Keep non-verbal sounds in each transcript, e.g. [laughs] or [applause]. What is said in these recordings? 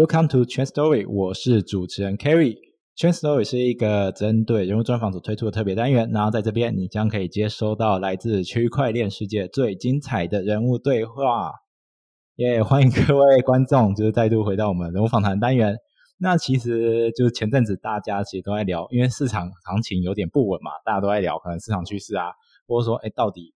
Welcome to Chain Story，我是主持人 Kerry。Chain Story 是一个针对人物专访所推出的特别单元，然后在这边你将可以接收到来自区块链世界最精彩的人物对话。耶，欢迎各位观众，就是再度回到我们人物访谈单元。那其实就是前阵子大家其实都在聊，因为市场行情有点不稳嘛，大家都在聊可能市场趋势啊，或者说哎到底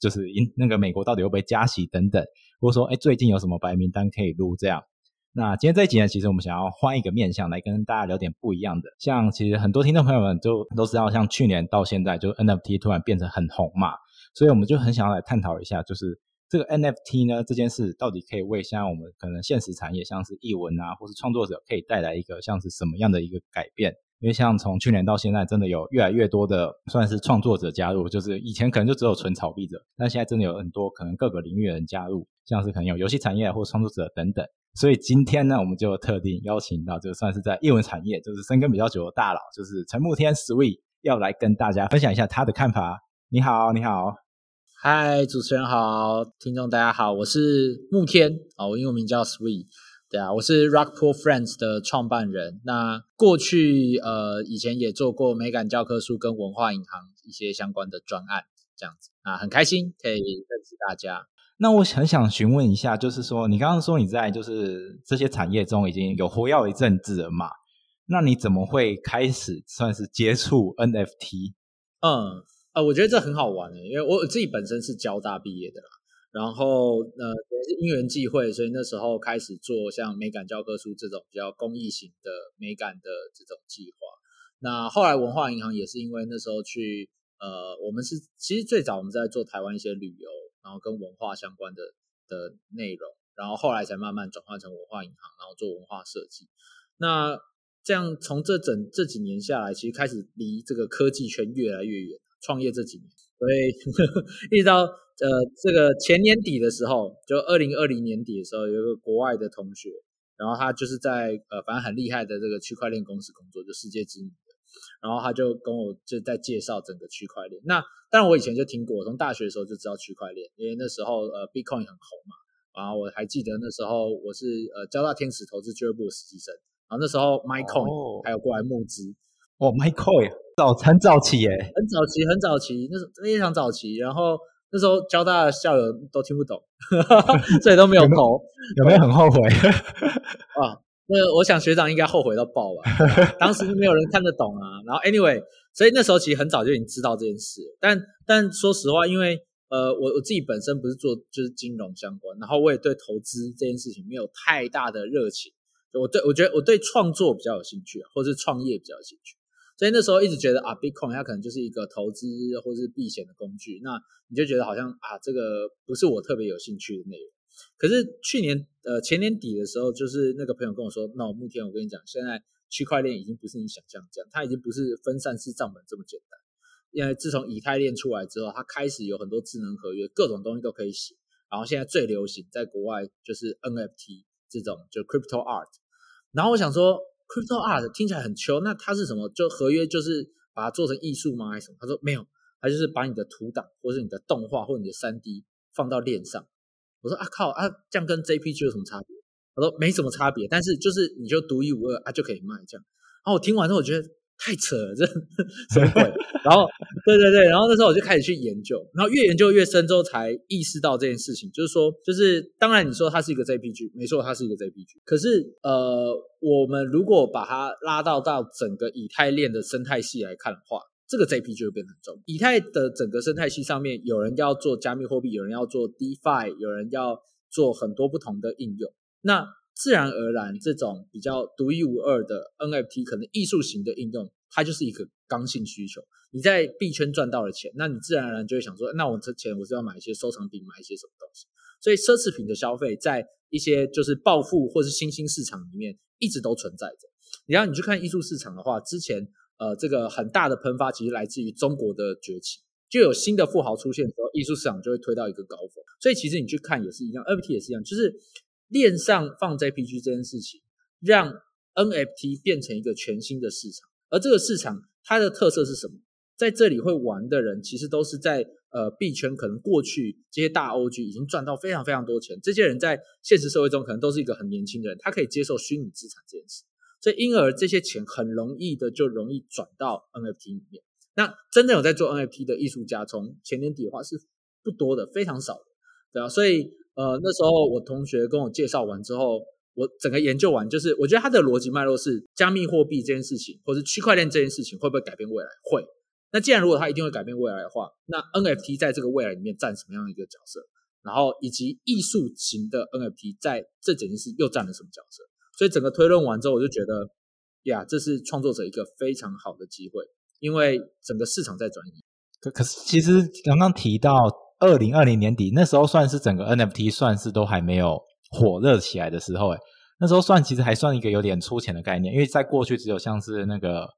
就是因那个美国到底会不会加息等等，或者说哎最近有什么白名单可以录这样。那今天这一集呢，其实我们想要换一个面向来跟大家聊点不一样的。像其实很多听众朋友们就都知道，像去年到现在，就 NFT 突然变成很红嘛，所以我们就很想要来探讨一下，就是这个 NFT 呢这件事到底可以为像我们可能现实产业，像是译文啊，或是创作者，可以带来一个像是什么样的一个改变？因为像从去年到现在，真的有越来越多的算是创作者加入，就是以前可能就只有纯炒币者，但现在真的有很多可能各个领域的人加入，像是可能有游戏产业或创作者等等。所以今天呢，我们就特定邀请到，就算是在译文产业就是深耕比较久的大佬，就是陈慕天 Sweet，要来跟大家分享一下他的看法。你好，你好，嗨，主持人好，听众大家好，我是慕天啊，我英文名叫 Sweet，对啊，我是 Rockpool Friends 的创办人。那过去呃，以前也做过美感教科书跟文化银行一些相关的专案，这样子啊，很开心可以认识大家。那我很想询问一下，就是说，你刚刚说你在就是这些产业中已经有活跃一阵子了嘛？那你怎么会开始算是接触 NFT？嗯，呃，我觉得这很好玩诶，因为我自己本身是交大毕业的啦，然后呃也是因缘际会，所以那时候开始做像美感教科书这种比较公益型的美感的这种计划。那后来文化银行也是因为那时候去呃，我们是其实最早我们在做台湾一些旅游。然后跟文化相关的的内容，然后后来才慢慢转换成文化银行，然后做文化设计。那这样从这整这几年下来，其实开始离这个科技圈越来越远。创业这几年，所以 [laughs] 一直到呃这个前年底的时候，就二零二零年底的时候，有一个国外的同学，然后他就是在呃反正很厉害的这个区块链公司工作，就世界知名。然后他就跟我就在介绍整个区块链。那当然我以前就听过，从大学的时候就知道区块链，因为那时候呃 Bitcoin 很红嘛。然后我还记得那时候我是呃交大天使投资俱乐部的实习生，然后那时候 MyCoin 还有过来募资。哦，MyCoin 早很早期耶，很早期很早期，那是非常早期。然后那时候交大的校友都听不懂，[laughs] 所以都没有投。有没有很后悔啊？[laughs] 那我想学长应该后悔到爆吧，当时没有人看得懂啊。然后 anyway，所以那时候其实很早就已经知道这件事。但但说实话，因为呃我我自己本身不是做就是金融相关，然后我也对投资这件事情没有太大的热情。我对我觉得我对创作比较有兴趣，或是创业比较有兴趣。所以那时候一直觉得啊，Bitcoin 它可能就是一个投资或是避险的工具。那你就觉得好像啊，这个不是我特别有兴趣的内容。可是去年呃前年底的时候，就是那个朋友跟我说，那我目前我跟你讲，现在区块链已经不是你想象这样，它已经不是分散式账本这么简单。因为自从以太链出来之后，它开始有很多智能合约，各种东西都可以写。然后现在最流行在国外就是 NFT 这种，就 Crypto Art。然后我想说，Crypto Art 听起来很秋，那它是什么？就合约就是把它做成艺术吗？还是什么？他说没有，它就是把你的图档或者你的动画或你的三 D 放到链上。我说啊靠啊，这样跟 JPG 有什么差别？他说没什么差别，但是就是你就独一无二啊，就可以卖这样。然后我听完之后，我觉得太扯了，这什么鬼？然后对对对，然后那时候我就开始去研究，然后越研究越深之后，才意识到这件事情，就是说，就是当然你说它是一个 JPG，没错，它是一个 JPG。可是呃，我们如果把它拉到到整个以太链的生态系来看的话。这个 JP 就会变很重。以太的整个生态系上面，有人要做加密货币，有人要做 DeFi，有人要做很多不同的应用。那自然而然，这种比较独一无二的 NFT，可能艺术型的应用，它就是一个刚性需求。你在币圈赚到了钱，那你自然而然就会想说，那我这钱我是要买一些收藏品，买一些什么东西。所以奢侈品的消费，在一些就是暴富或是新兴市场里面，一直都存在着。你要你去看艺术市场的话，之前。呃，这个很大的喷发其实来自于中国的崛起，就有新的富豪出现的时候，艺术市场就会推到一个高峰。所以其实你去看也是一样，NFT 也是一样，就是链上放 JPG 这件事情，让 NFT 变成一个全新的市场。而这个市场它的特色是什么？在这里会玩的人，其实都是在呃币圈可能过去这些大 OG 已经赚到非常非常多钱，这些人在现实社会中可能都是一个很年轻的人，他可以接受虚拟资产这件事，所以因而这些钱很容易的就容易转到 NFT 里面。那真正有在做 NFT 的艺术家，从前年底的话是不多的，非常少的，对啊，所以呃那时候我同学跟我介绍完之后。我整个研究完，就是我觉得它的逻辑脉络是加密货币这件事情，或是区块链这件事情会不会改变未来？会。那既然如果它一定会改变未来的话，那 NFT 在这个未来里面占什么样的一个角色？然后以及艺术型的 NFT 在这整件事又占了什么角色？所以整个推论完之后，我就觉得呀，这是创作者一个非常好的机会，因为整个市场在转移。可可是，其实刚刚提到二零二零年底那时候，算是整个 NFT 算是都还没有。火热起来的时候，哎，那时候算其实还算一个有点粗浅的概念，因为在过去只有像是那个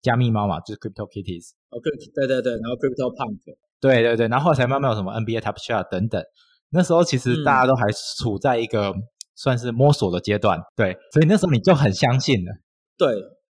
加密猫嘛，就是 Crypto Kitties，哦，对对对，然后 Crypto Punk，对对对，然后后来才慢慢有什么 NBA Top Shot 等等，那时候其实大家都还处在一个算是摸索的阶段，对，所以那时候你就很相信了，对，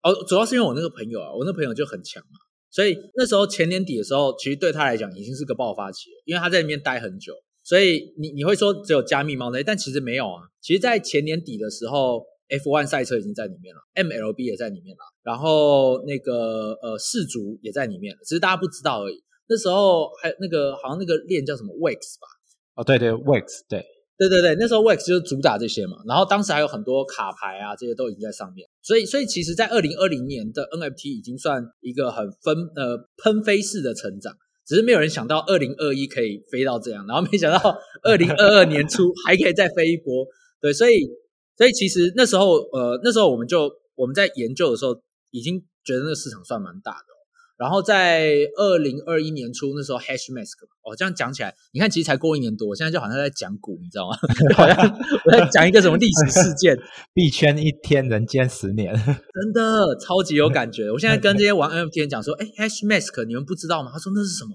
哦，主要是因为我那个朋友啊，我那朋友就很强嘛，所以那时候前年底的时候，其实对他来讲已经是个爆发期了，因为他在里面待很久。所以你你会说只有加密猫那，但其实没有啊。其实，在前年底的时候，F1 赛车已经在里面了，MLB 也在里面了，然后那个呃世足也在里面了，只是大家不知道而已。那时候还那个好像那个链叫什么 Wax 吧？哦，对对，Wax，对对对对，那时候 Wax 就主打这些嘛。然后当时还有很多卡牌啊，这些都已经在上面。所以所以其实，在二零二零年的 NFT 已经算一个很分呃喷飞式的成长。只是没有人想到二零二一可以飞到这样，然后没想到二零二二年初还可以再飞一波。对，所以所以其实那时候呃那时候我们就我们在研究的时候，已经觉得那个市场算蛮大的。然后在二零二一年初那时候，Hashmask 哦这样讲起来，你看其实才过一年多，现在就好像在讲股，你知道吗？[laughs] 好像我在讲一个什么历史事件，[laughs] 币圈一天，人间十年，[laughs] 真的超级有感觉。我现在跟这些玩 NFT 人讲说，哎，Hashmask 你们不知道吗？他说那是什么？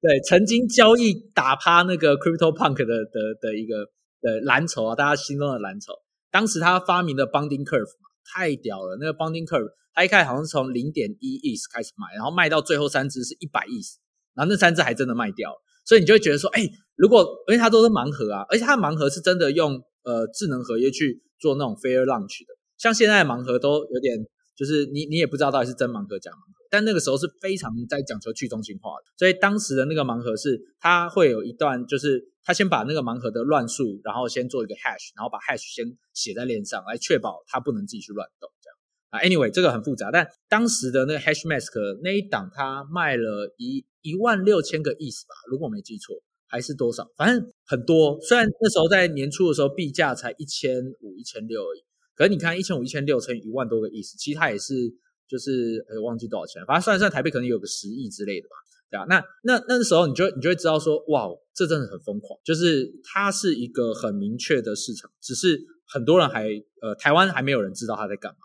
对，曾经交易打趴那个 Crypto Punk 的的的一个的蓝筹啊，大家心中的蓝筹。当时他发明的 Bonding Curve 太屌了，那个 Bonding Curve。他一开始好像是从零点一亿开始卖，然后卖到最后三只是一百亿，然后那三只还真的卖掉了，所以你就会觉得说，哎，如果因为它都是盲盒啊，而且它的盲盒是真的用呃智能合约去做那种 fair launch 的，像现在的盲盒都有点就是你你也不知道到底是真盲盒假盲盒，但那个时候是非常在讲求去中心化的，所以当时的那个盲盒是它会有一段就是他先把那个盲盒的乱数，然后先做一个 hash，然后把 hash 先写在链上来确保它不能自己去乱动。啊，anyway，这个很复杂，但当时的那个 Hashmask 那一档，它卖了一一万六千个亿吧，如果我没记错，还是多少？反正很多。虽然那时候在年初的时候币价才一千五、一千六而已，可是你看一千五、一千六乘以一万多个亿，其实它也是就是呃忘记多少钱，反正算一算台币可能有个十亿之类的吧，对吧？那那那时候你就你就会知道说，哇，这真的很疯狂，就是它是一个很明确的市场，只是很多人还呃台湾还没有人知道它在干嘛。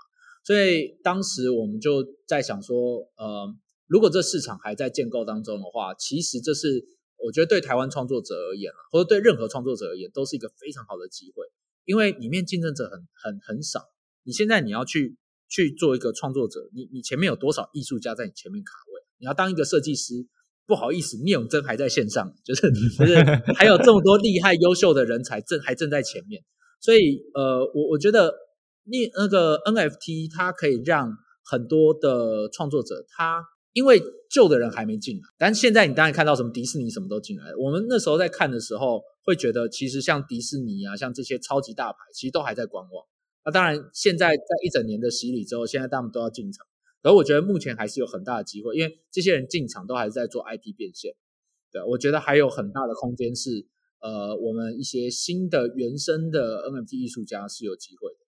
所以当时我们就在想说，呃，如果这市场还在建构当中的话，其实这是我觉得对台湾创作者而言啊，或者对任何创作者而言，都是一个非常好的机会，因为里面竞争者很很很少。你现在你要去去做一个创作者，你你前面有多少艺术家在你前面卡位？你要当一个设计师，不好意思，聂永真还在线上，就是就是还有这么多厉害优秀的人才正还正在前面。所以呃，我我觉得。你那个 NFT 它可以让很多的创作者，他因为旧的人还没进来，但现在你当然看到什么迪士尼什么都进来了。我们那时候在看的时候，会觉得其实像迪士尼啊，像这些超级大牌，其实都还在观望。那当然，现在在一整年的洗礼之后，现在他们都要进场。而我觉得目前还是有很大的机会，因为这些人进场都还是在做 IP 变现。对，我觉得还有很大的空间是，呃，我们一些新的原生的 NFT 艺术家是有机会的。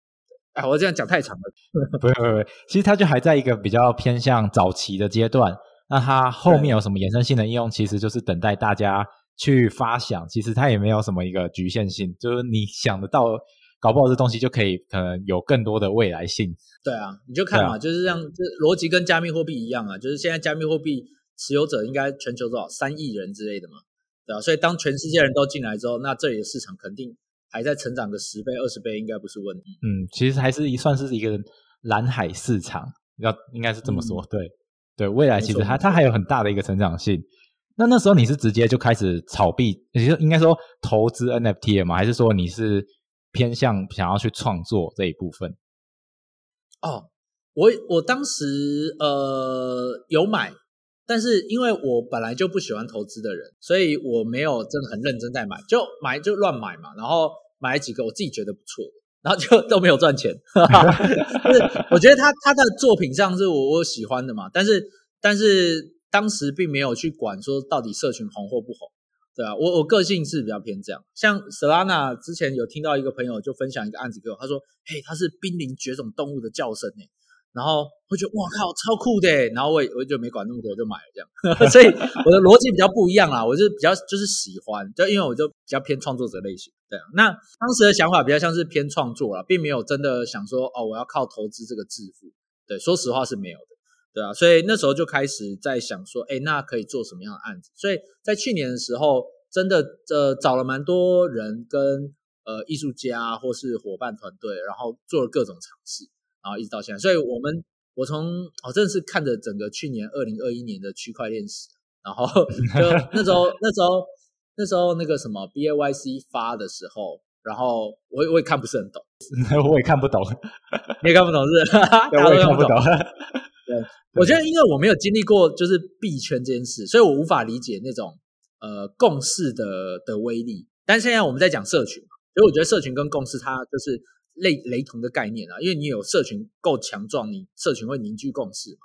哎，我这样讲太长了。[laughs] 不会不会，其实它就还在一个比较偏向早期的阶段。那它后面有什么衍生性的应用，其实就是等待大家去发想。其实它也没有什么一个局限性，就是你想得到，搞不好这东西就可以可能有更多的未来性。对啊，你就看嘛，就是像这逻辑跟加密货币一样啊，就是现在加密货币持有者应该全球多少三亿人之类的嘛，对啊？所以当全世界人都进来之后，那这里的市场肯定。还在成长个十倍二十倍，应该不是问题。嗯，其实还是一算是一个蓝海市场，要应该是这么说。对对，未来其实它它还有很大的一个成长性。那那时候你是直接就开始炒币，也就应该说投资 NFT 了吗？还是说你是偏向想要去创作这一部分？哦，我我当时呃有买，但是因为我本来就不喜欢投资的人，所以我没有真的很认真在买，就买就乱买嘛，然后买几个我自己觉得不错的，然后就都没有赚钱。[laughs] 就是我觉得他他的作品上是我我喜欢的嘛，但是但是当时并没有去管说到底社群红或不红。对啊，我我个性是比较偏这样。像 Solana 之前有听到一个朋友就分享一个案子给我，他说：“嘿，他是濒临绝种动物的叫声呢。”然后会觉得哇靠，超酷的。然后我也我就没管那么多，就买了这样。[laughs] 所以我的逻辑比较不一样啦，我是比较就是喜欢，就因为我就比较偏创作者类型。对啊，那当时的想法比较像是偏创作啦，并没有真的想说哦，我要靠投资这个致富。对，说实话是没有的。对啊，所以那时候就开始在想说，哎，那可以做什么样的案子？所以在去年的时候，真的呃找了蛮多人跟呃艺术家或是伙伴团队，然后做了各种尝试，然后一直到现在。所以我们我从我真的是看着整个去年二零二一年的区块链史，然后就那时候那时候那时候那个什么 B A Y C 发的时候，然后我我也看不是很懂，[laughs] 我也看不懂，[laughs] 你也看不懂是？[laughs] 我也看不懂。对，我觉得因为我没有经历过就是币圈这件事，所以我无法理解那种呃共识的的威力。但现在我们在讲社群，所以我觉得社群跟共识它就是类雷同的概念啊。因为你有社群够强壮，你社群会凝聚共识嘛。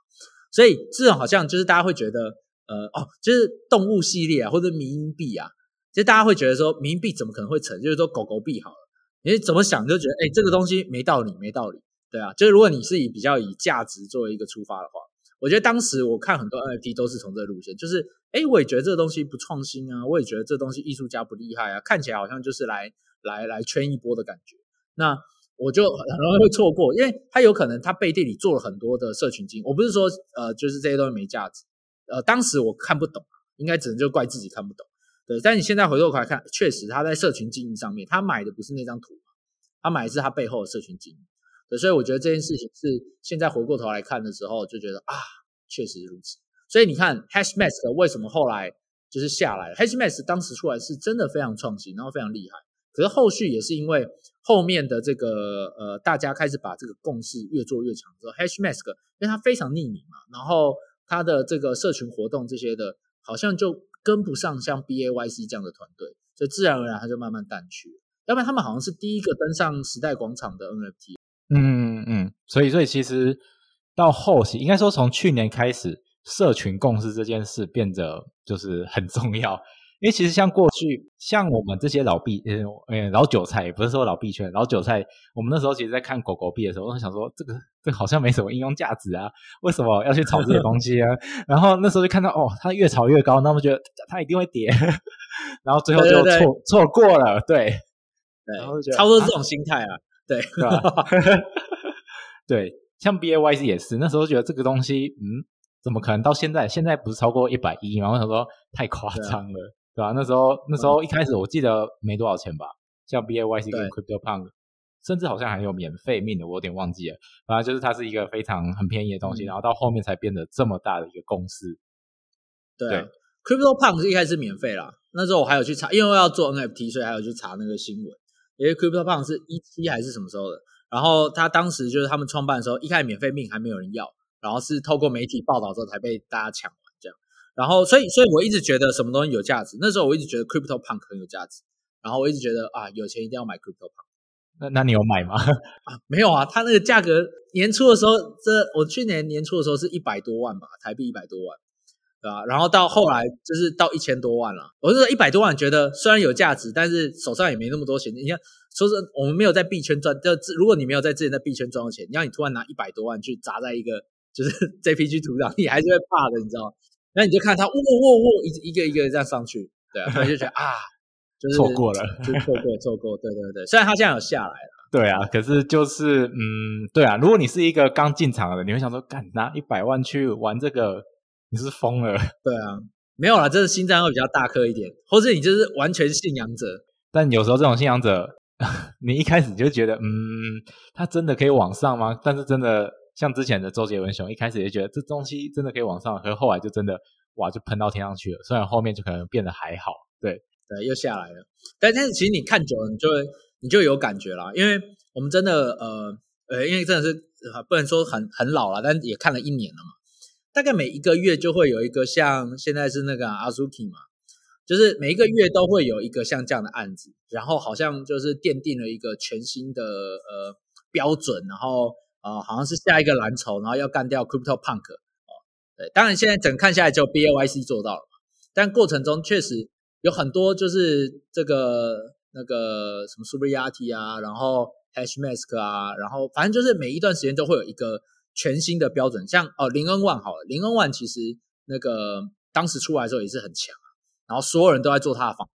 所以这种好像就是大家会觉得呃哦，就是动物系列啊，或者民营币啊，其实大家会觉得说民营币怎么可能会成？就是说狗狗币好了，你怎么想就觉得哎这个东西没道理，没道理。对啊，就是如果你是以比较以价值作为一个出发的话，我觉得当时我看很多 NFT 都是从这路线，就是哎，我也觉得这个东西不创新啊，我也觉得这东西艺术家不厉害啊，看起来好像就是来来来圈一波的感觉。那我就很容易会错过，因为他有可能他背地里做了很多的社群经营。我不是说呃，就是这些东西没价值，呃，当时我看不懂，应该只能就怪自己看不懂。对，但你现在回过头来看，确实他在社群经营上面，他买的不是那张图，他买的是他背后的社群经营。所以我觉得这件事情是现在回过头来看的时候，就觉得啊，确实如此。所以你看，Hashmask 为什么后来就是下来？Hashmask 当时出来是真的非常创新，然后非常厉害。可是后续也是因为后面的这个呃，大家开始把这个共识越做越强之后，Hashmask 因为它非常匿名嘛，然后它的这个社群活动这些的，好像就跟不上像 BAYC 这样的团队，所以自然而然它就慢慢淡去。要不然他们好像是第一个登上时代广场的 NFT。嗯嗯，所以所以其实到后期，应该说从去年开始，社群共识这件事变得就是很重要。因为其实像过去，像我们这些老币，呃呃老韭菜，也不是说老币圈，老韭菜，我们那时候其实在看狗狗币的时候，我想说这个这好像没什么应用价值啊，为什么要去炒这些东西啊？[laughs] 然后那时候就看到哦，它越炒越高，那么觉得它一定会跌，[laughs] 然后最后就错错过了，对对，差不多这种心态啊。对，[laughs] 对，像 B A Y C 也是，那时候觉得这个东西，嗯，怎么可能到现在？现在不是超过一百亿吗？我想说太夸张了，对吧？那时候那时候一开始我记得没多少钱吧，像 B A Y C 跟 Crypto Punk，甚至好像还有免费命的，我有点忘记了。反正就是它是一个非常很便宜的东西，然后到后面才变得这么大的一个公司。对，Crypto Punk 一开始免费啦，那时候我还有去查，因为要做 N F T，所以还有去查那个新闻。因为 Crypto Punk 是一期还是什么时候的？然后他当时就是他们创办的时候，一开始免费命还没有人要，然后是透过媒体报道之后才被大家抢。然后所以所以我一直觉得什么东西有价值，那时候我一直觉得 Crypto Punk 很有价值。然后我一直觉得啊，有钱一定要买 Crypto Punk。那那你有买吗？啊，没有啊，它那个价格年初的时候，这我去年年初的时候是一百多万吧，台币一百多万。对吧？然后到后来就是到一千多万了。我是说一百多万，觉得虽然有价值，但是手上也没那么多钱。你看，说是我们没有在币圈赚，就如果你没有在之前在币圈赚到钱，你要你突然拿一百多万去砸在一个就是 JPG 图上，你还是会怕的，你知道？那你就看他，喔喔喔，一一个一个这样上去，对啊，就觉得 [laughs] 啊，就是错过了，就错过错过，对对对。虽然他现在有下来了，对啊，可是就是嗯，对啊，如果你是一个刚进场的，你会想说，干拿一百万去玩这个。你是疯了？对啊，没有啦，这是心脏会比较大颗一点，或者你就是完全信仰者。但有时候这种信仰者，[laughs] 你一开始就觉得，嗯，他真的可以往上吗？但是真的像之前的周杰伦熊，一开始也觉得这东西真的可以往上，可是后来就真的哇就喷到天上去了。虽然后面就可能变得还好，对对，又下来了。但但是其实你看久了，你就会你就有感觉啦，因为我们真的呃呃，因为真的是不能说很很老了，但也看了一年了嘛。大概每一个月就会有一个像现在是那个阿苏 k 嘛，就是每一个月都会有一个像这样的案子，然后好像就是奠定了一个全新的呃标准，然后呃好像是下一个蓝筹，然后要干掉 Crypto Punk 哦，对，当然现在整看下来就 B A Y C 做到了嘛，但过程中确实有很多就是这个那个什么 Super Yati 啊，然后 Hash Mask 啊，然后反正就是每一段时间都会有一个。全新的标准，像哦林恩万好了，林恩万其实那个当时出来的时候也是很强啊，然后所有人都在做他的仿。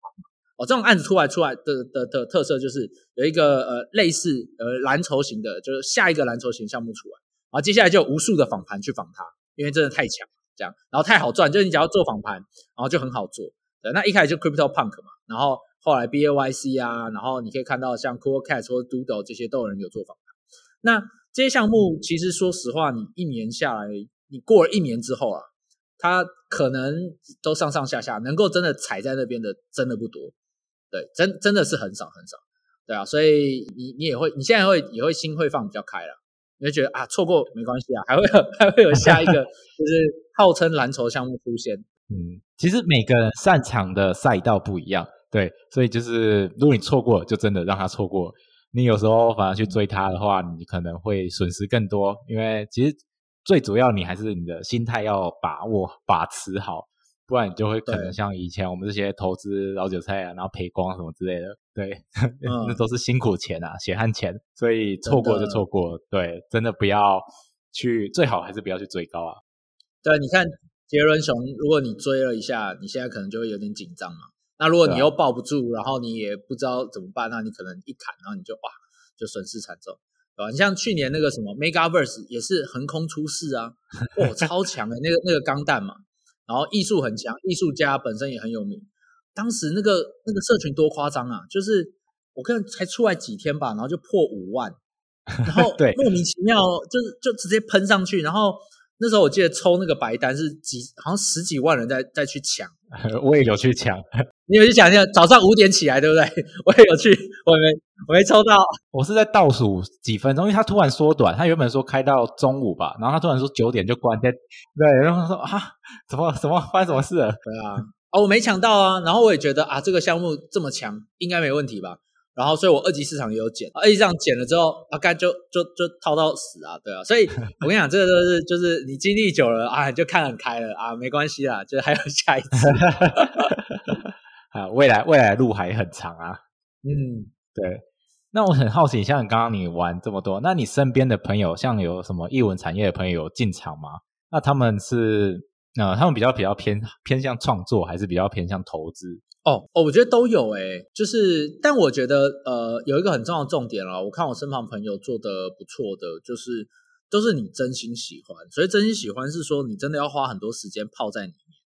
这种案子出来出来的的的特色就是有一个呃类似呃蓝筹型的，就是下一个蓝筹型项目出来，然后接下来就有无数的仿盘去仿它，因为真的太强这样，然后太好赚，就是你只要做仿盘，然后就很好做。对，那一开始就 Crypto Punk 嘛，然后后来 B A Y C 啊，然后你可以看到像 Cool Cat 或 Doodle 这些都有人有做仿盘，那。这些项目其实说实话，你一年下来，你过了一年之后啊，它可能都上上下下，能够真的踩在那边的真的不多，对，真真的是很少很少，对啊，所以你你也会，你现在会也会心会放比较开了，你会觉得啊，错过没关系啊，还会有 [laughs] 还会有下一个，就是号称蓝筹项目出现。嗯，其实每个人擅长的赛道不一样，对，所以就是如果你错过，就真的让他错过。你有时候反而去追它的话，你可能会损失更多，因为其实最主要你还是你的心态要把握把持好，不然你就会可能像以前我们这些投资老韭菜啊，然后赔光什么之类的，对，[laughs] 那都是辛苦钱啊，血汗钱，所以错过就错过，对，真的不要去，最好还是不要去追高啊。对，你看杰伦熊，如果你追了一下，你现在可能就会有点紧张嘛。那如果你又抱不住，然后你也不知道怎么办，那你可能一砍，然后你就哇，就损失惨重，对吧？你像去年那个什么 Megaverse 也是横空出世啊，哇，超强的那个那个钢弹嘛，然后艺术很强，艺术家本身也很有名。当时那个那个社群多夸张啊，就是我看才出来几天吧，然后就破五万，然后 [laughs] 莫名其妙就是就直接喷上去，然后。那时候我记得抽那个白单是几，好像十几万人在在去抢，[laughs] 我也有去抢，你有去抢？下早上五点起来，对不对？[laughs] 我也有去，我没我没抽到，我是在倒数几分钟，因为他突然缩短，他原本说开到中午吧，然后他突然说九点就关，对，然后说啊，怎么怎么发生什么事了？对啊，啊我没抢到啊，然后我也觉得啊这个项目这么强，应该没问题吧。然后，所以我二级市场也有减，二级市场减了之后，啊，干就就就套到死啊，对啊，所以我跟你讲，这个都是就是你经历久了啊，就看很开了啊，没关系啦，就还有下一次，[laughs] 啊，未来未来路还很长啊，嗯，对。那我很好奇，像刚刚你玩这么多，那你身边的朋友，像有什么艺文产业的朋友进场吗？那他们是呃，他们比较比较偏偏向创作，还是比较偏向投资？哦哦，我觉得都有诶，就是，但我觉得呃，有一个很重要的重点啦，我看我身旁朋友做的不错的，就是都是你真心喜欢，所以真心喜欢是说你真的要花很多时间泡在里面。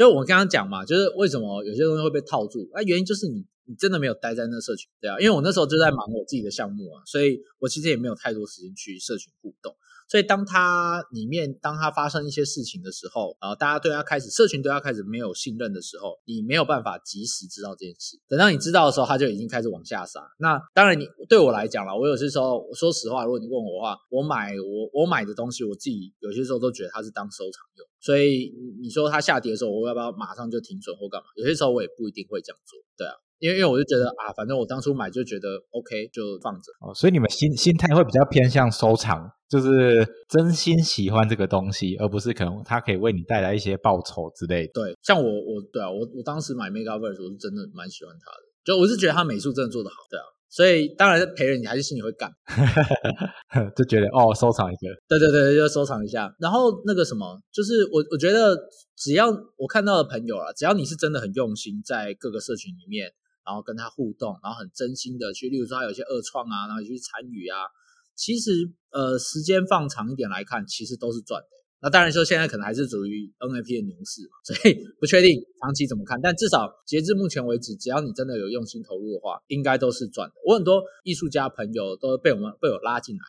就我刚刚讲嘛，就是为什么有些东西会被套住，那原因就是你你真的没有待在那社群，对啊，因为我那时候就在忙我自己的项目啊，所以我其实也没有太多时间去社群互动。所以，当他里面当他发生一些事情的时候，啊，大家对他开始社群对他开始没有信任的时候，你没有办法及时知道这件事。等到你知道的时候，他就已经开始往下杀。那当然，你对我来讲了，我有些时候我说实话，如果你问我的话，我买我我买的东西，我自己有些时候都觉得它是当收藏用。所以你说它下跌的时候，我要不要马上就停损或干嘛？有些时候我也不一定会这样做。对啊。因为因为我就觉得啊，反正我当初买就觉得 OK，就放着哦。所以你们心心态会比较偏向收藏，就是真心喜欢这个东西，而不是可能它可以为你带来一些报酬之类的。对，像我我对啊，我我当时买 Megaverse，我是真的蛮喜欢它的，就我是觉得它美术真的做得好，对啊。所以当然陪人，你还是心里会干，[laughs] 就觉得哦，收藏一个，对对对，就收藏一下。然后那个什么，就是我我觉得只要我看到的朋友啊，只要你是真的很用心，在各个社群里面。然后跟他互动，然后很真心的去，例如说他有些二创啊，然后去参与啊，其实呃时间放长一点来看，其实都是赚的。那当然说现在可能还是属于 NFT 的牛市嘛，[laughs] 所以不确定长期怎么看。但至少截至目前为止，只要你真的有用心投入的话，应该都是赚的。我很多艺术家朋友都被我们被我拉进来，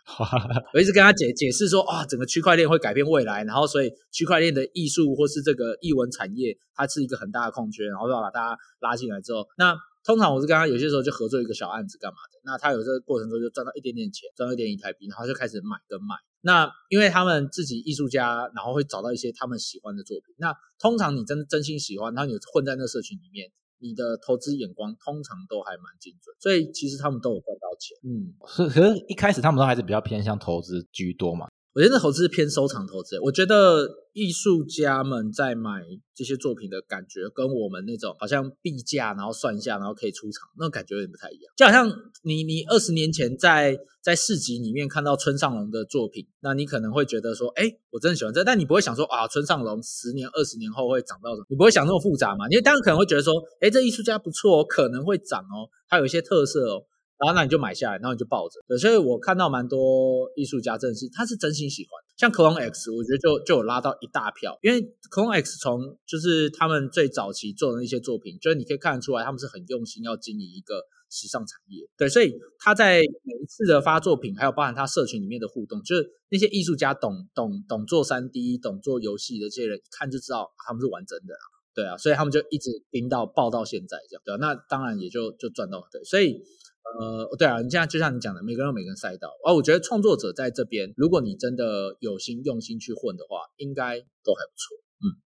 我一直跟他解解释说，啊，整个区块链会改变未来，然后所以区块链的艺术或是这个艺文产业，它是一个很大的空缺，然后要把大家拉进来之后，那。通常我是跟他有些时候就合作一个小案子干嘛的，那他有这个过程中就赚到一点点钱，赚到一点一台币，然后就开始买跟卖。那因为他们自己艺术家，然后会找到一些他们喜欢的作品。那通常你真真心喜欢，然后你混在那社群里面，你的投资眼光通常都还蛮精准，所以其实他们都有赚到钱。嗯，是，可是一开始他们都还是比较偏向投资居多嘛。我觉得投资是偏收藏投资。我觉得艺术家们在买这些作品的感觉，跟我们那种好像币价，然后算一下，然后可以出场，那种感觉有点不太一样。就好像你你二十年前在在市集里面看到村上隆的作品，那你可能会觉得说，哎，我真的喜欢这，但你不会想说啊，村上隆十年、二十年后会涨到什么？你不会想那么复杂嘛？你当然可能会觉得说，哎，这艺术家不错，可能会涨哦，它有一些特色哦。然后那你就买下来，然后你就抱着。对，所以我看到蛮多艺术家，真的是他是真心喜欢。像 Clone X，我觉得就就有拉到一大票，因为 Clone X 从就是他们最早期做的那些作品，就是你可以看得出来，他们是很用心要经营一个时尚产业。对，所以他在每一次的发作品，还有包含他社群里面的互动，就是那些艺术家懂懂懂做三 D、懂做游戏的这些人，一看就知道他们是完整的啦。对啊，所以他们就一直盯到爆到现在这样。对啊，那当然也就就赚到对，所以。呃，对啊，你现在就像你讲的，每个人有每个人赛道。哦，我觉得创作者在这边，如果你真的有心用心去混的话，应该都还不错。嗯，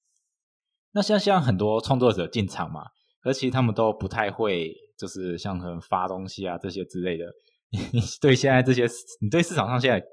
那像像很多创作者进场嘛，而其实他们都不太会，就是像可能发东西啊这些之类的。你对现在这些，你对市场上现在。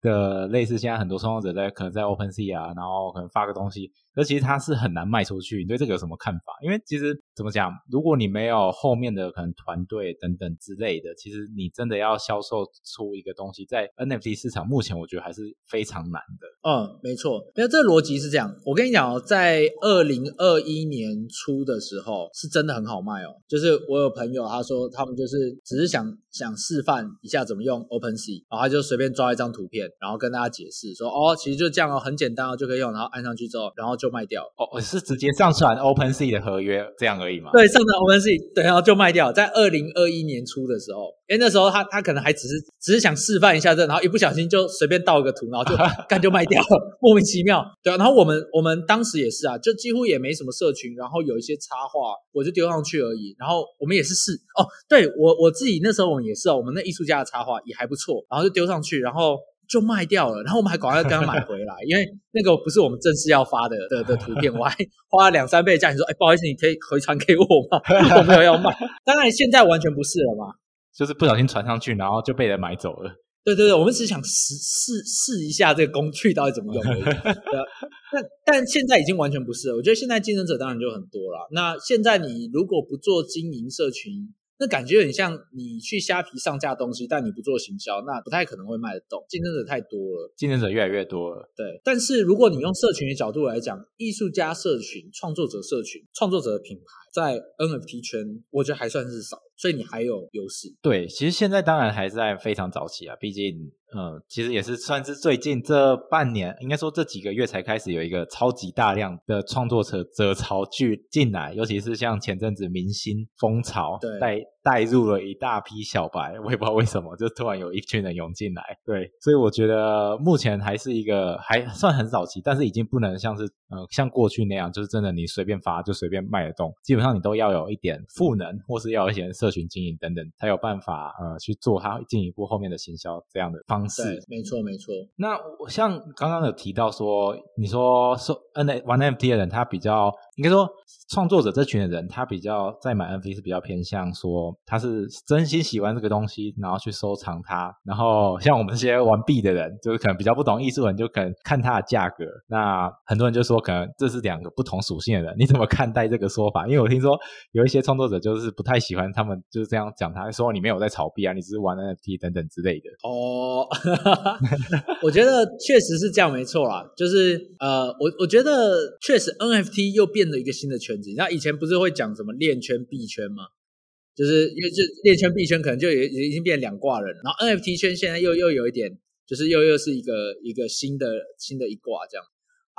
的类似现在很多创作者在可能在 Open Sea 啊，然后可能发个东西，可其实它是很难卖出去。你对这个有什么看法？因为其实怎么讲，如果你没有后面的可能团队等等之类的，其实你真的要销售出一个东西，在 NFT 市场目前我觉得还是非常难的。嗯，没错，因为这个逻辑是这样。我跟你讲哦，在二零二一年初的时候，是真的很好卖哦。就是我有朋友他说，他们就是只是想想示范一下怎么用 Open Sea，然后他就随便抓一张图片。然后跟大家解释说，哦，其实就这样哦，很简单哦，就可以用。然后按上去之后，然后就卖掉。哦，是直接上传 Open Sea 的合约这样而已吗？对，上传 Open Sea，对，然后就卖掉。在二零二一年初的时候，因为那时候他他可能还只是只是想示范一下这，然后一不小心就随便盗个图，然后就 [laughs] 干就卖掉了，莫名其妙。对啊，然后我们我们当时也是啊，就几乎也没什么社群，然后有一些插画，我就丢上去而已。然后我们也是试哦，对我我自己那时候我们也是哦，我们那艺术家的插画也还不错，然后就丢上去，然后。就卖掉了，然后我们还赶快跟他买回来，因为那个不是我们正式要发的的的图片，我还花了两三倍价钱说，哎，不好意思，你可以回传给我吗？我没有要卖。当然现在完全不是了嘛，就是不小心传上去，然后就被人买走了。对对对，我们只是想试试试一下这个工具到底怎么用而已。但但现在已经完全不是了，我觉得现在竞争者当然就很多了。那现在你如果不做经营社群，那感觉很像你去虾皮上架东西，但你不做行销，那不太可能会卖得动。竞争者太多了，竞争者越来越多了。对，但是如果你用社群的角度来讲，艺术家社群、创作者社群、创作者的品牌，在 NFT 圈，我觉得还算是少，所以你还有优势。对，其实现在当然还是在非常早期啊，毕竟。嗯，其实也是算是最近这半年，应该说这几个月才开始有一个超级大量的创作者者潮聚进来，尤其是像前阵子明星风潮，带带入了一大批小白，[laughs] 我也不知道为什么，就突然有一群人涌进来。对，所以我觉得目前还是一个还算很早期，但是已经不能像是呃像过去那样，就是真的你随便发就随便卖得动，基本上你都要有一点赋能，或是要有一些社群经营等等，才有办法呃去做它进一步后面的行销这样的方。方式没错没错。那我像刚刚有提到说，你说说 N 玩 NFT 的人，他比较应该说创作者这群的人，他比较在买 NFT 是比较偏向说他是真心喜欢这个东西，然后去收藏它。然后像我们这些玩币的人，就是可能比较不懂艺术人，就可能看它的价格。那很多人就说，可能这是两个不同属性的人。你怎么看待这个说法？因为我听说有一些创作者就是不太喜欢他们就是这样讲，他说你没有在炒币啊，你只是玩 NFT 等等之类的。哦。[laughs] 我觉得确实是这样，没错啦。就是呃，我我觉得确实 NFT 又变了一个新的圈子。那以前不是会讲什么链圈、币圈吗？就是因为这链圈、币圈可能就也已经变两挂人。然后 NFT 圈现在又又有一点，就是又又是一个一个新的新的一挂这样。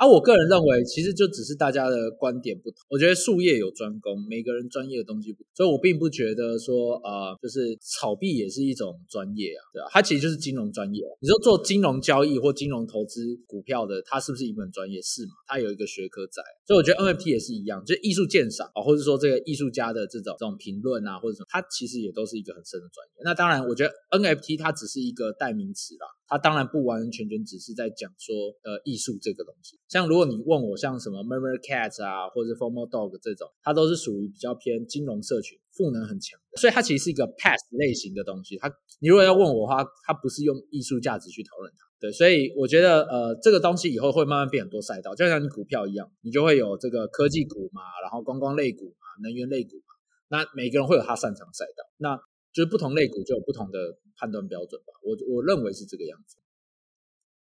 而我个人认为，其实就只是大家的观点不同。我觉得术业有专攻，每个人专业的东西不同，所以我并不觉得说，呃，就是炒币也是一种专业啊，对吧？它其实就是金融专业。你说做金融交易或金融投资股票的，它是不是一门专业？是嘛？它有一个学科在。所以我觉得 NFT 也是一样，就是艺术鉴赏啊，或者说这个艺术家的这种这种评论啊，或者什么，它其实也都是一个很深的专业。那当然，我觉得 NFT 它只是一个代名词啦。它当然不完完全全只是在讲说，呃，艺术这个东西。像如果你问我，像什么 Murmur Cat 啊，或者是 Formal Dog 这种，它都是属于比较偏金融社群，赋能很强的。所以它其实是一个 Pass 类型的东西。它你如果要问我的话，它不是用艺术价值去讨论它。对，所以我觉得，呃，这个东西以后会慢慢变很多赛道，就像你股票一样，你就会有这个科技股嘛，然后观光类股嘛，能源类股嘛。那每个人会有他擅长赛道。那就是不同类股就有不同的判断标准吧，我我认为是这个样子。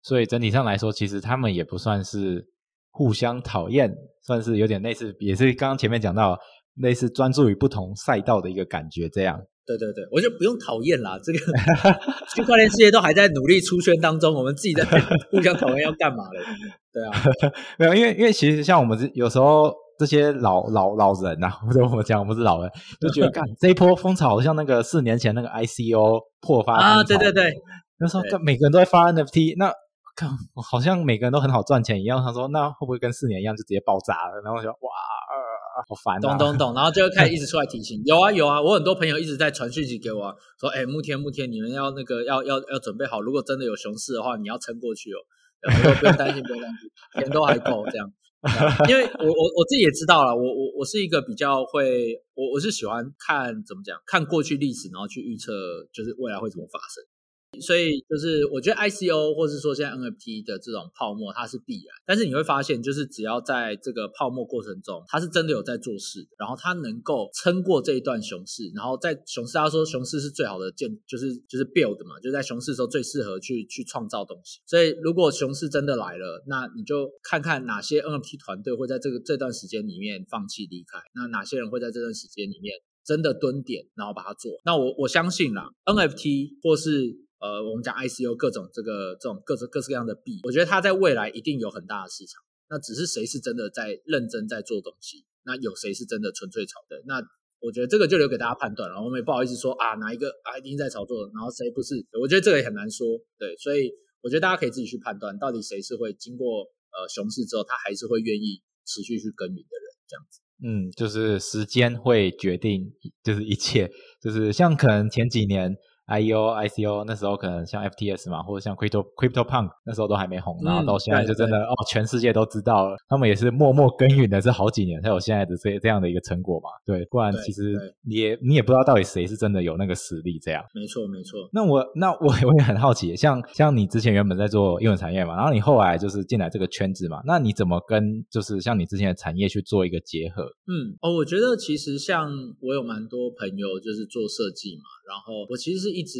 所以整体上来说，其实他们也不算是互相讨厌，算是有点类似，也是刚刚前面讲到类似专注于不同赛道的一个感觉。这样，对对对，我就不用讨厌啦。这个区块链世界都还在努力出圈当中，我们自己在 [laughs] 互相讨厌要干嘛嘞？对啊，[laughs] 没有，因为因为其实像我们有时候这些老老老人呐，或者我们讲我们是老人，就觉得干这一波风潮，好像那个四年前那个 ICO 破发啊，对对对，那时候每个人都在发 NFT，那。看，好像每个人都很好赚钱一样。他说：“那会不会跟四年一样，就直接爆炸了？”然后就哇，好烦。懂懂懂，然后就开始一直出来提醒。有啊有啊，[laughs] 我很多朋友一直在传讯息给我，说：“哎，慕天慕天，你们要那个要要要准备好，如果真的有熊市的话，你要撑过去哦。不用担心，不用担心，钱都还够这样。因为我我我自己也知道了，我我我是一个比较会，我我是喜欢看怎么讲，看过去历史，然后去预测，就是未来会怎么发生。”所以就是我觉得 ICO 或是说现在 NFT 的这种泡沫它是必然，但是你会发现就是只要在这个泡沫过程中，它是真的有在做事，然后它能够撑过这一段熊市，然后在熊市他说熊市是最好的建，就是就是 build 嘛，就在熊市的时候最适合去去创造东西。所以如果熊市真的来了，那你就看看哪些 NFT 团队会在这个这段时间里面放弃离开，那哪些人会在这段时间里面真的蹲点，然后把它做。那我我相信啦，NFT 或是呃，我们讲 ICO 各种这个这种各式各式各样的币，我觉得它在未来一定有很大的市场。那只是谁是真的在认真在做东西，那有谁是真的纯粹炒的？那我觉得这个就留给大家判断了。我们也不好意思说啊，哪一个啊一定在炒作，然后谁不是？我觉得这个也很难说。对，所以我觉得大家可以自己去判断，到底谁是会经过呃熊市之后，他还是会愿意持续去耕耘的人，这样子。嗯，就是时间会决定，就是一切，就是像可能前几年。I O I C O 那时候可能像 F T S 嘛，或者像 Crypto Crypto Punk 那时候都还没红，然后到现在就真的哦，全世界都知道了。他们也是默默耕耘的这好几年才有现在的这这样的一个成果嘛。对，不然其实你也你也不知道到底谁是真的有那个实力这样。没错没错。那我那我我也很好奇，像像你之前原本在做英文产业嘛，然后你后来就是进来这个圈子嘛，那你怎么跟就是像你之前的产业去做一个结合？嗯哦，我觉得其实像我有蛮多朋友就是做设计嘛，然后我其实是一直。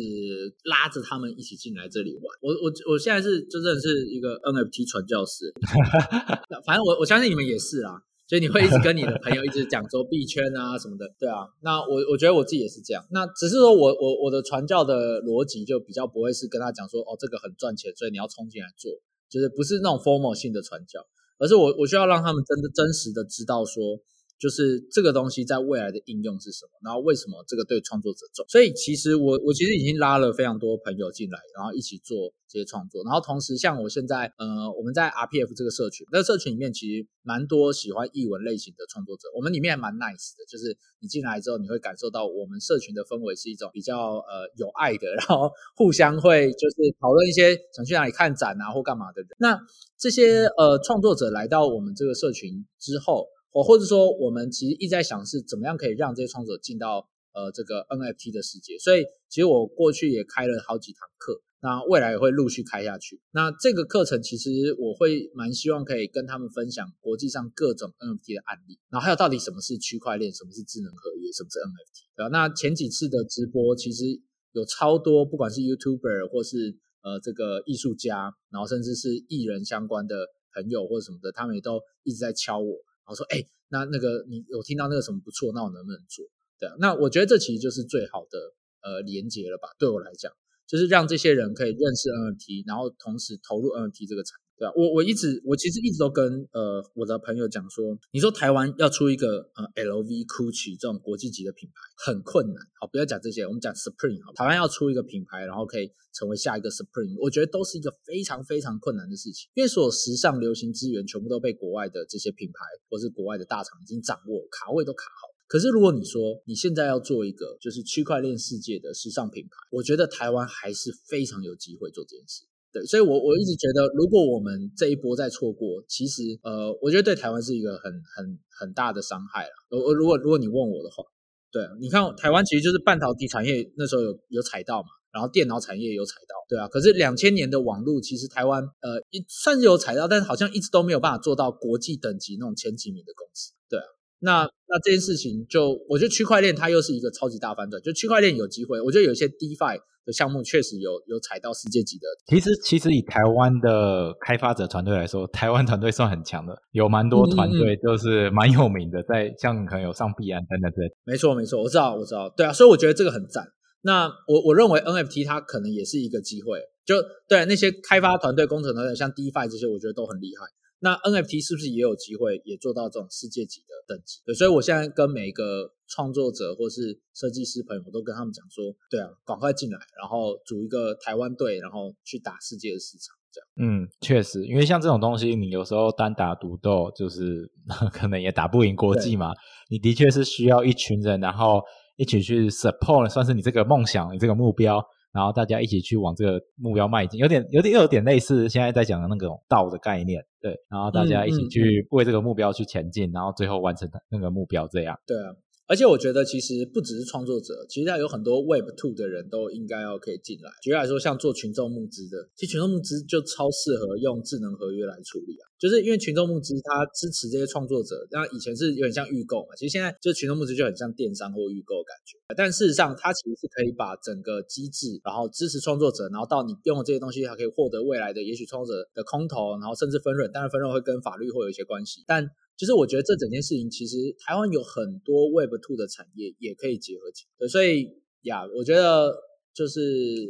拉着他们一起进来这里玩，我我我现在是真正是一个 NFT 传教士，[laughs] 反正我我相信你们也是啦，所以你会一直跟你的朋友一直讲说币圈啊什么的，对啊，那我我觉得我自己也是这样，那只是说我我我的传教的逻辑就比较不会是跟他讲说哦这个很赚钱，所以你要冲进来做，就是不是那种 formal 性的传教，而是我我需要让他们真的真实的知道说。就是这个东西在未来的应用是什么？然后为什么这个对创作者重？所以其实我我其实已经拉了非常多朋友进来，然后一起做这些创作。然后同时像我现在呃，我们在 RPF 这个社群，那社群里面其实蛮多喜欢译文类型的创作者。我们里面还蛮 nice 的，就是你进来之后，你会感受到我们社群的氛围是一种比较呃有爱的，然后互相会就是讨论一些想去哪里看展啊或干嘛的人。那这些呃创作者来到我们这个社群之后。我或者说，我们其实一直在想是怎么样可以让这些创作者进到呃这个 NFT 的世界。所以，其实我过去也开了好几堂课，那未来也会陆续开下去。那这个课程其实我会蛮希望可以跟他们分享国际上各种 NFT 的案例，然后还有到底什么是区块链，什么是智能合约，什么是 NFT。对吧？那前几次的直播其实有超多，不管是 YouTuber 或是呃这个艺术家，然后甚至是艺人相关的朋友或者什么的，他们也都一直在敲我。我说，哎，那那个你有听到那个什么不错，那我能不能做？对啊，那我觉得这其实就是最好的呃连接了吧？对我来讲，就是让这些人可以认识 NFT，然后同时投入 NFT 这个产业。对啊，我我一直我其实一直都跟呃我的朋友讲说，你说台湾要出一个呃 LV、Gucci 这种国际级的品牌很困难。好，不要讲这些，我们讲 Supreme 好，台湾要出一个品牌，然后可以成为下一个 Supreme，我觉得都是一个非常非常困难的事情，因为所有时尚流行资源全部都被国外的这些品牌或是国外的大厂已经掌握，卡位都卡好。可是如果你说你现在要做一个就是区块链世界的时尚品牌，我觉得台湾还是非常有机会做这件事。对，所以，我我一直觉得，如果我们这一波再错过，其实，呃，我觉得对台湾是一个很很很大的伤害了。我我如果如果你问我的话，对，你看台湾其实就是半导体产业那时候有有踩到嘛，然后电脑产业有踩到，对啊。可是两千年的网络，其实台湾呃一算是有踩到，但是好像一直都没有办法做到国际等级那种前几名的公司，对啊。那那这件事情就，我觉得区块链它又是一个超级大反转，就区块链有机会，我觉得有一些 DeFi。的项目确实有有踩到世界级的。其实，其实以台湾的开发者团队来说，台湾团队算很强的，有蛮多团队都是蛮有名的，在像可能有上币安等等之类。没错，没错，我知道，我知道，对啊，所以我觉得这个很赞。那我我认为 NFT 它可能也是一个机会，就对那些开发团队、工程团队，像 DeFi 这些，我觉得都很厉害。那 NFT 是不是也有机会也做到这种世界级的等级？对，所以我现在跟每一个创作者或是设计师朋友，都跟他们讲说，对啊，赶快进来，然后组一个台湾队，然后去打世界的市场。这样，嗯，确实，因为像这种东西，你有时候单打独斗，就是 [laughs] 可能也打不赢国际嘛。你的确是需要一群人，然后一起去 support，算是你这个梦想，你这个目标。然后大家一起去往这个目标迈进，有点有点又有点类似现在在讲的那种道的概念，对。然后大家一起去为这个目标去前进，然后最后完成那个目标，这样。对啊。而且我觉得，其实不只是创作者，其实有很多 Web Two 的人都应该要可以进来。举例来说，像做群众募资的，其实群众募资就超适合用智能合约来处理啊。就是因为群众募资它支持这些创作者，那以前是有点像预购嘛，其实现在就群众募资就很像电商或预购感觉。但事实上，它其实是可以把整个机制，然后支持创作者，然后到你用了这些东西，还可以获得未来的也许创作者的空投，然后甚至分润。当然分润会跟法律会有一些关系，但。就是我觉得这整件事情，其实台湾有很多 Web Two 的产业也可以结合起来，所以呀，我觉得就是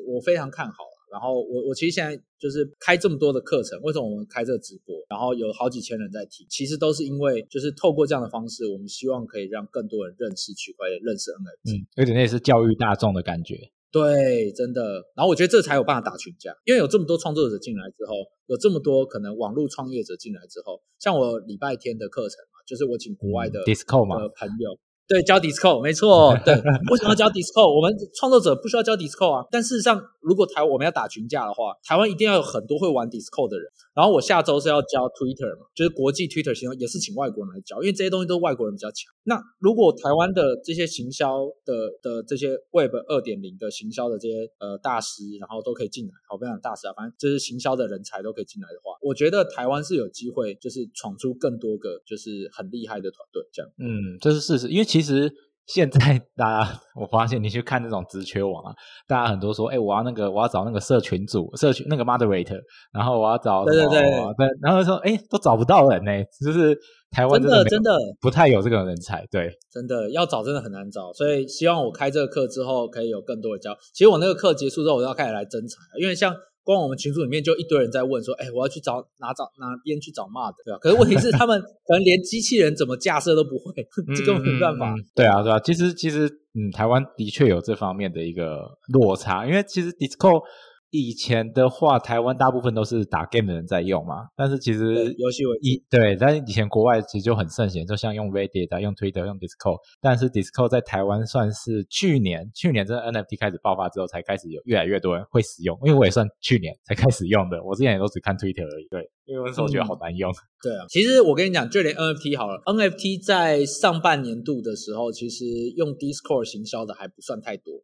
我非常看好了。然后我我其实现在就是开这么多的课程，为什么我们开这个直播，然后有好几千人在听，其实都是因为就是透过这样的方式，我们希望可以让更多人认识区块链，认识 NFT，嗯，有点类似教育大众的感觉。对，真的。然后我觉得这才有办法打群架，因为有这么多创作者进来之后，有这么多可能网络创业者进来之后，像我礼拜天的课程嘛，就是我请国外的 Disco 嘛朋友。对，教 Disco 没错。[laughs] 对，为什么要教 Disco？我们创作者不需要教 Disco 啊。但事实上，如果台我们要打群架的话，台湾一定要有很多会玩 Disco 的人。然后我下周是要教 Twitter 嘛，就是国际 Twitter 行销，也是请外国人来教，因为这些东西都是外国人比较强。那如果台湾的这些行销的的这些 Web 二点零的行销的这些呃大师，然后都可以进来，好，不讲大师啊，反正就是行销的人才都可以进来的话，我觉得台湾是有机会，就是闯出更多个就是很厉害的团队这样。嗯，这是事实，因为其实。现在大家，我发现你去看那种直缺网啊，大家很多说，哎，我要那个，我要找那个社群组、社群那个 moderator，然后我要找，对对对，然后说，哎，都找不到人呢，就是台湾真的真的不太有这个人才，对，真的要找真的很难找，所以希望我开这个课之后可以有更多的教。其实我那个课结束之后，我要开始来征才，因为像。光我们群组里面就一堆人在问说，哎，我要去找哪找哪边去找骂的，对吧？可是问题是他们可能连机器人怎么架设都不会，[laughs] 这根本没办法。对啊，对啊，其实其实，嗯，台湾的确有这方面的一个落差，因为其实 Disco。以前的话，台湾大部分都是打 game 的人在用嘛，但是其实游戏一对，但是以前国外其实就很盛行，就像用 Reddit、用 Twitter、用 Discord，但是 Discord 在台湾算是去年，去年这 NFT 开始爆发之后，才开始有越来越多人会使用，因为我也算去年才开始用的，我之前也都只看 Twitter 而已，对，因为那时候觉得好难用。对啊，其实我跟你讲，就连 NFT 好了，NFT 在上半年度的时候，其实用 Discord 行销的还不算太多。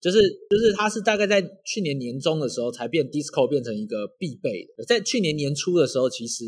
就是就是，它是大概在去年年中的时候才变 Discord 变成一个必备的。在去年年初的时候，其实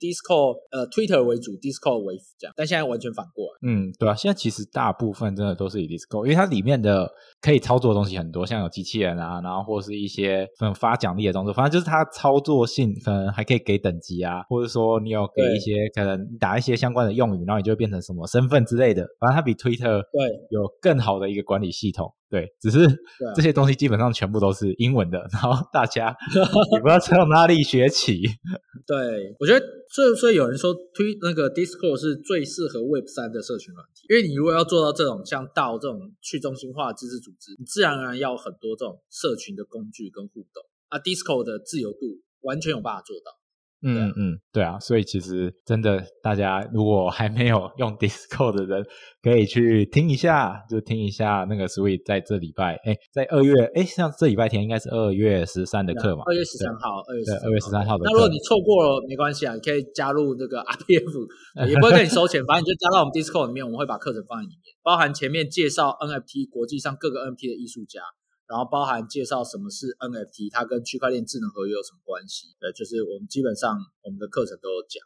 Discord 呃 Twitter 为主，Discord 为辅这样，但现在完全反过来。嗯，对啊，现在其实大部分真的都是以 Discord，因为它里面的可以操作的东西很多，像有机器人啊，然后或是一些嗯发奖励的动作，反正就是它操作性可能还可以给等级啊，或者说你有给一些可能打一些相关的用语，然后你就会变成什么身份之类的。反正它比 Twitter 对有更好的一个管理系统。对，只是这些东西基本上全部都是英文的，然后大家也不知道从哪里学起。[laughs] 对，我觉得所以所以有人说推那个 Discord 是最适合 Web 三的社群软体，因为你如果要做到这种像道这种去中心化知识组织，你自然而然要很多这种社群的工具跟互动啊，Discord 的自由度完全有办法做到。嗯嗯，对啊，所以其实真的，大家如果还没有用 Discord 的人，可以去听一下，就听一下那个 Sweet 在这礼拜，哎，在二月，哎，像这礼拜天应该是二月十三的课嘛？二月十三号，二月对，二月十三号的。那如果你错过了，没关系啊，你可以加入那个 RPF，[laughs] 也不会跟你收钱，反正你就加到我们 Discord 里面，我们会把课程放在里面，包含前面介绍 NFT 国际上各个 NFT 的艺术家。然后包含介绍什么是 NFT，它跟区块链智能合约有什么关系？对，就是我们基本上我们的课程都有讲。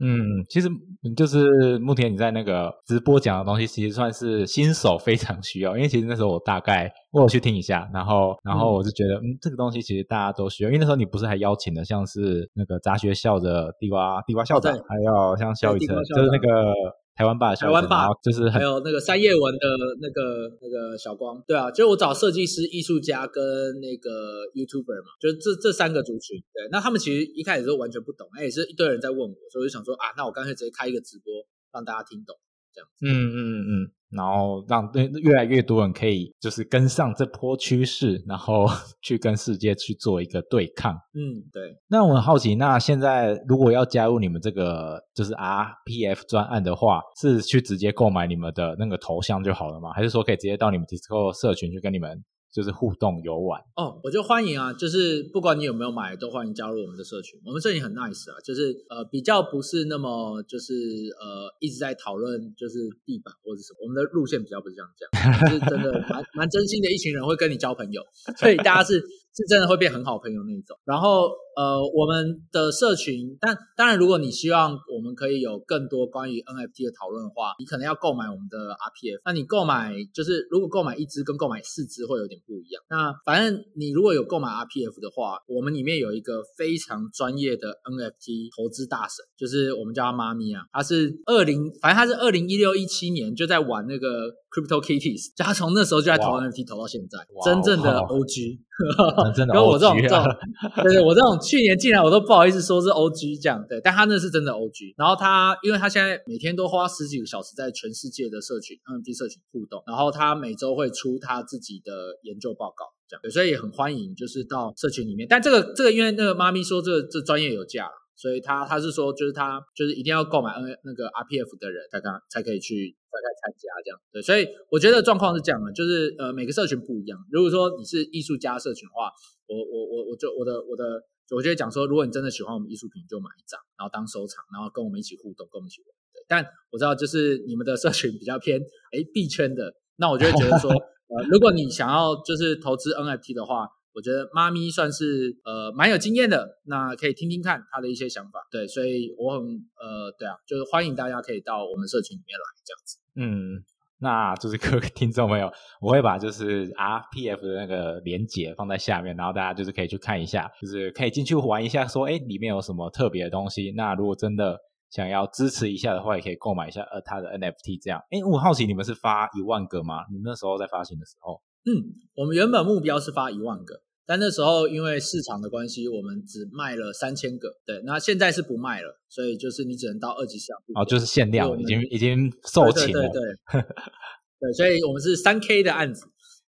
嗯嗯，其实就是目前你在那个直播讲的东西，其实算是新手非常需要。因为其实那时候我大概我有去听一下，然后然后我就觉得，嗯，这个东西其实大家都需要。因为那时候你不是还邀请了像是那个杂学校的地瓜地瓜校长，还有像肖雨辰，就是那个。台湾霸，台湾霸就是还有那个三叶文的那个那个小光，对啊，就是我找设计师、艺术家跟那个 YouTuber 嘛，就是这这三个族群。对，那他们其实一开始都完全不懂，哎，也是一堆人在问我，所以我就想说啊，那我干脆直接开一个直播，让大家听懂。这样。嗯嗯嗯嗯，然后让对越来越多人可以就是跟上这波趋势，然后去跟世界去做一个对抗。嗯，对。那我很好奇，那现在如果要加入你们这个就是 RPF 专案的话，是去直接购买你们的那个头像就好了吗？还是说可以直接到你们 Discord 社群去跟你们？就是互动游玩哦，我就欢迎啊！就是不管你有没有买，都欢迎加入我们的社群。我们这里很 nice 啊，就是呃比较不是那么就是呃一直在讨论就是地板或者什么。我们的路线比较不是这样讲，就是真的蛮蛮真心的一群人会跟你交朋友，所以大家是是真的会变很好朋友那种。然后。呃，我们的社群，但当然，如果你希望我们可以有更多关于 NFT 的讨论的话，你可能要购买我们的 RPF。那你购买就是，如果购买一支跟购买四支会有点不一样。那反正你如果有购买 RPF 的话，我们里面有一个非常专业的 NFT 投资大神，就是我们叫他妈咪啊，他是二零，反正他是二零一六一七年就在玩那个 Crypto Kitties，就他从那时候就在投 NFT 投到现在，真正的 OG。[laughs] 跟我这种这种，对对，我这种去年进来我都不好意思说是 O G 这样，对，但他那是真的 O G。然后他，因为他现在每天都花十几个小时在全世界的社群 NFT 社群互动，然后他每周会出他自己的研究报告，这样，所以也很欢迎就是到社群里面。但这个这个，因为那个妈咪说这个这专业有价。所以他他是说，就是他就是一定要购买 N 那个 RPF 的人才刚才可以去才可以参加这样。对，所以我觉得状况是这样的，就是呃每个社群不一样。如果说你是艺术家社群的话，我我我我就我的我的，我就会讲说，如果你真的喜欢我们艺术品，就买一张，然后当收藏，然后跟我们一起互动，跟我们一起玩。对，但我知道就是你们的社群比较偏哎币圈的，那我就会觉得说，[laughs] 呃，如果你想要就是投资 NFT 的话。我觉得妈咪算是呃蛮有经验的，那可以听听看他的一些想法。对，所以我很呃对啊，就是欢迎大家可以到我们社群里面来这样子。嗯，那就是 [laughs] 各位听众朋友，我会把就是 RPF 的那个连接放在下面，然后大家就是可以去看一下，就是可以进去玩一下，说哎里面有什么特别的东西。那如果真的想要支持一下的话，也可以购买一下呃他的 NFT 这样。哎，我好奇你们是发一万个吗？你们那时候在发行的时候？嗯，我们原本目标是发一万个。但那时候因为市场的关系，我们只卖了三千个。对，那现在是不卖了，所以就是你只能到二级市场。哦，就是限量，已经已经售罄了。对对对，对，所以我们是三 K 的案子。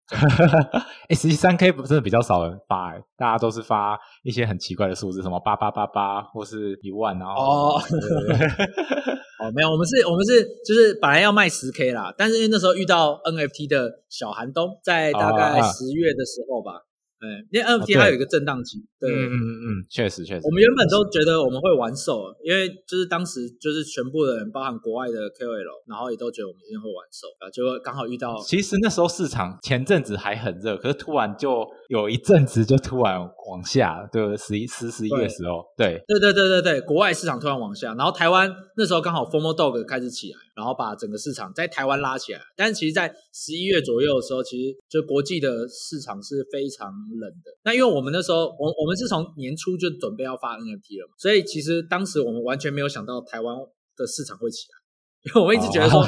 [laughs] 哎，实际三 K 真的比较少人发，大家都是发一些很奇怪的数字，什么八八八八或是一万，然后哦，[laughs] 哦，没有，我们是，我们是就是本来要卖十 K 啦，但是因为那时候遇到 NFT 的小寒冬，在大概十月的时候吧。哎，因为 NFT 它有一个震荡期，对，嗯嗯嗯，确实确实。我们原本都觉得我们会玩手，因为就是当时就是全部的人，包含国外的 KOL，然后也都觉得我们一定会完售啊，结果刚好遇到。其实那时候市场前阵子还很热，可是突然就有一阵子就突然往下，对，十一十十一月时候，对，对对对对对，国外市场突然往下，然后台湾那时候刚好 Formal Dog 开始起来。然后把整个市场在台湾拉起来，但是其实，在十一月左右的时候，其实就国际的市场是非常冷的。那因为我们那时候，我我们是从年初就准备要发 NFT 了嘛，所以其实当时我们完全没有想到台湾的市场会起来。因为我们一直觉得说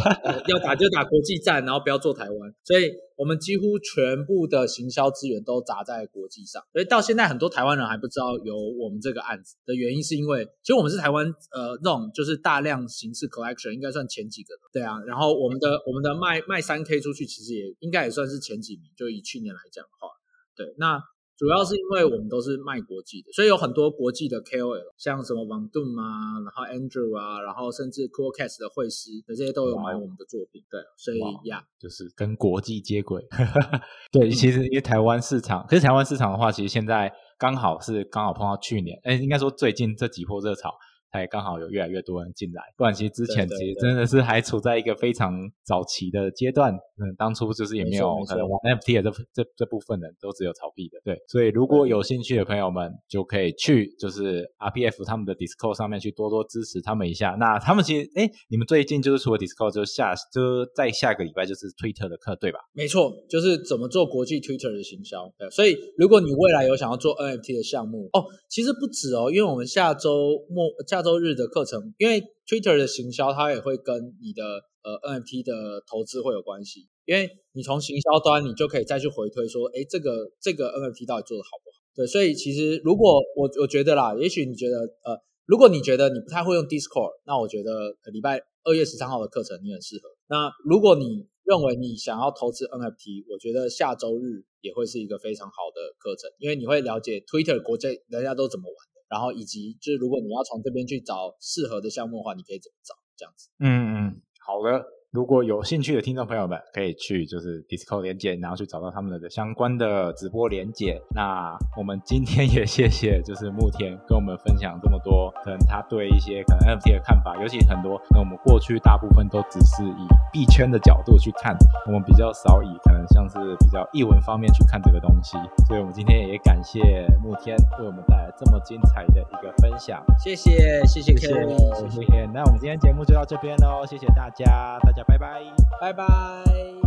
要打就打国际战，然后不要做台湾，所以我们几乎全部的行销资源都砸在国际上。所以到现在很多台湾人还不知道有我们这个案子的原因，是因为其实我们是台湾呃那种就是大量形式 collection 应该算前几个的，对啊。然后我们的我们的卖卖三 K 出去，其实也应该也算是前几名，就以去年来讲的话，对那。主要是因为我们都是卖国际的，所以有很多国际的 KOL，像什么王盾啊，然后 Andrew 啊，然后甚至 Coolcast 的会师，这些都有买我们的作品。对，所以呀，就是跟国际接轨。[laughs] 对，其实因为台湾市场，可是台湾市场的话，其实现在刚好是刚好碰到去年，哎，应该说最近这几波热潮。才刚好有越来越多人进来，不然其实之前其实真的是还处在一个非常早期的阶段。嗯，当初就是也没有可能玩 NFT 的这这这部分人都只有炒币的。对，所以如果有兴趣的朋友们就可以去就是 RPF 他们的 Discord 上面去多多支持他们一下。那他们其实哎，你们最近就是除了 Discord 就下就在下个礼拜就是 Twitter 的课对吧？没错，就是怎么做国际 Twitter 的行销。对，所以如果你未来有想要做 NFT 的项目哦，其实不止哦，因为我们下周末下。周日的课程，因为 Twitter 的行销，它也会跟你的呃 NFT 的投资会有关系。因为你从行销端，你就可以再去回推说，哎，这个这个 NFT 到底做的好不好？对，所以其实如果我我觉得啦，也许你觉得呃，如果你觉得你不太会用 Discord，那我觉得礼拜二月十三号的课程你很适合。那如果你认为你想要投资 NFT，我觉得下周日也会是一个非常好的课程，因为你会了解 Twitter 国际人家都怎么玩。然后以及就是，如果你要从这边去找适合的项目的话，你可以怎么找？这样子。嗯嗯，好的。如果有兴趣的听众朋友们，可以去就是 Discord 连接，然后去找到他们的相关的直播连接。那我们今天也谢谢就是慕天跟我们分享这么多，可能他对一些可能 NFT 的看法，尤其很多，那我们过去大部分都只是以币圈的角度去看，我们比较少以可能像是比较译文方面去看这个东西。所以我们今天也感谢慕天为我们带来这么精彩的一个分享。谢谢谢谢谢谢谢谢。那我们今天节目就到这边喽，谢谢大家，大拜拜，拜拜。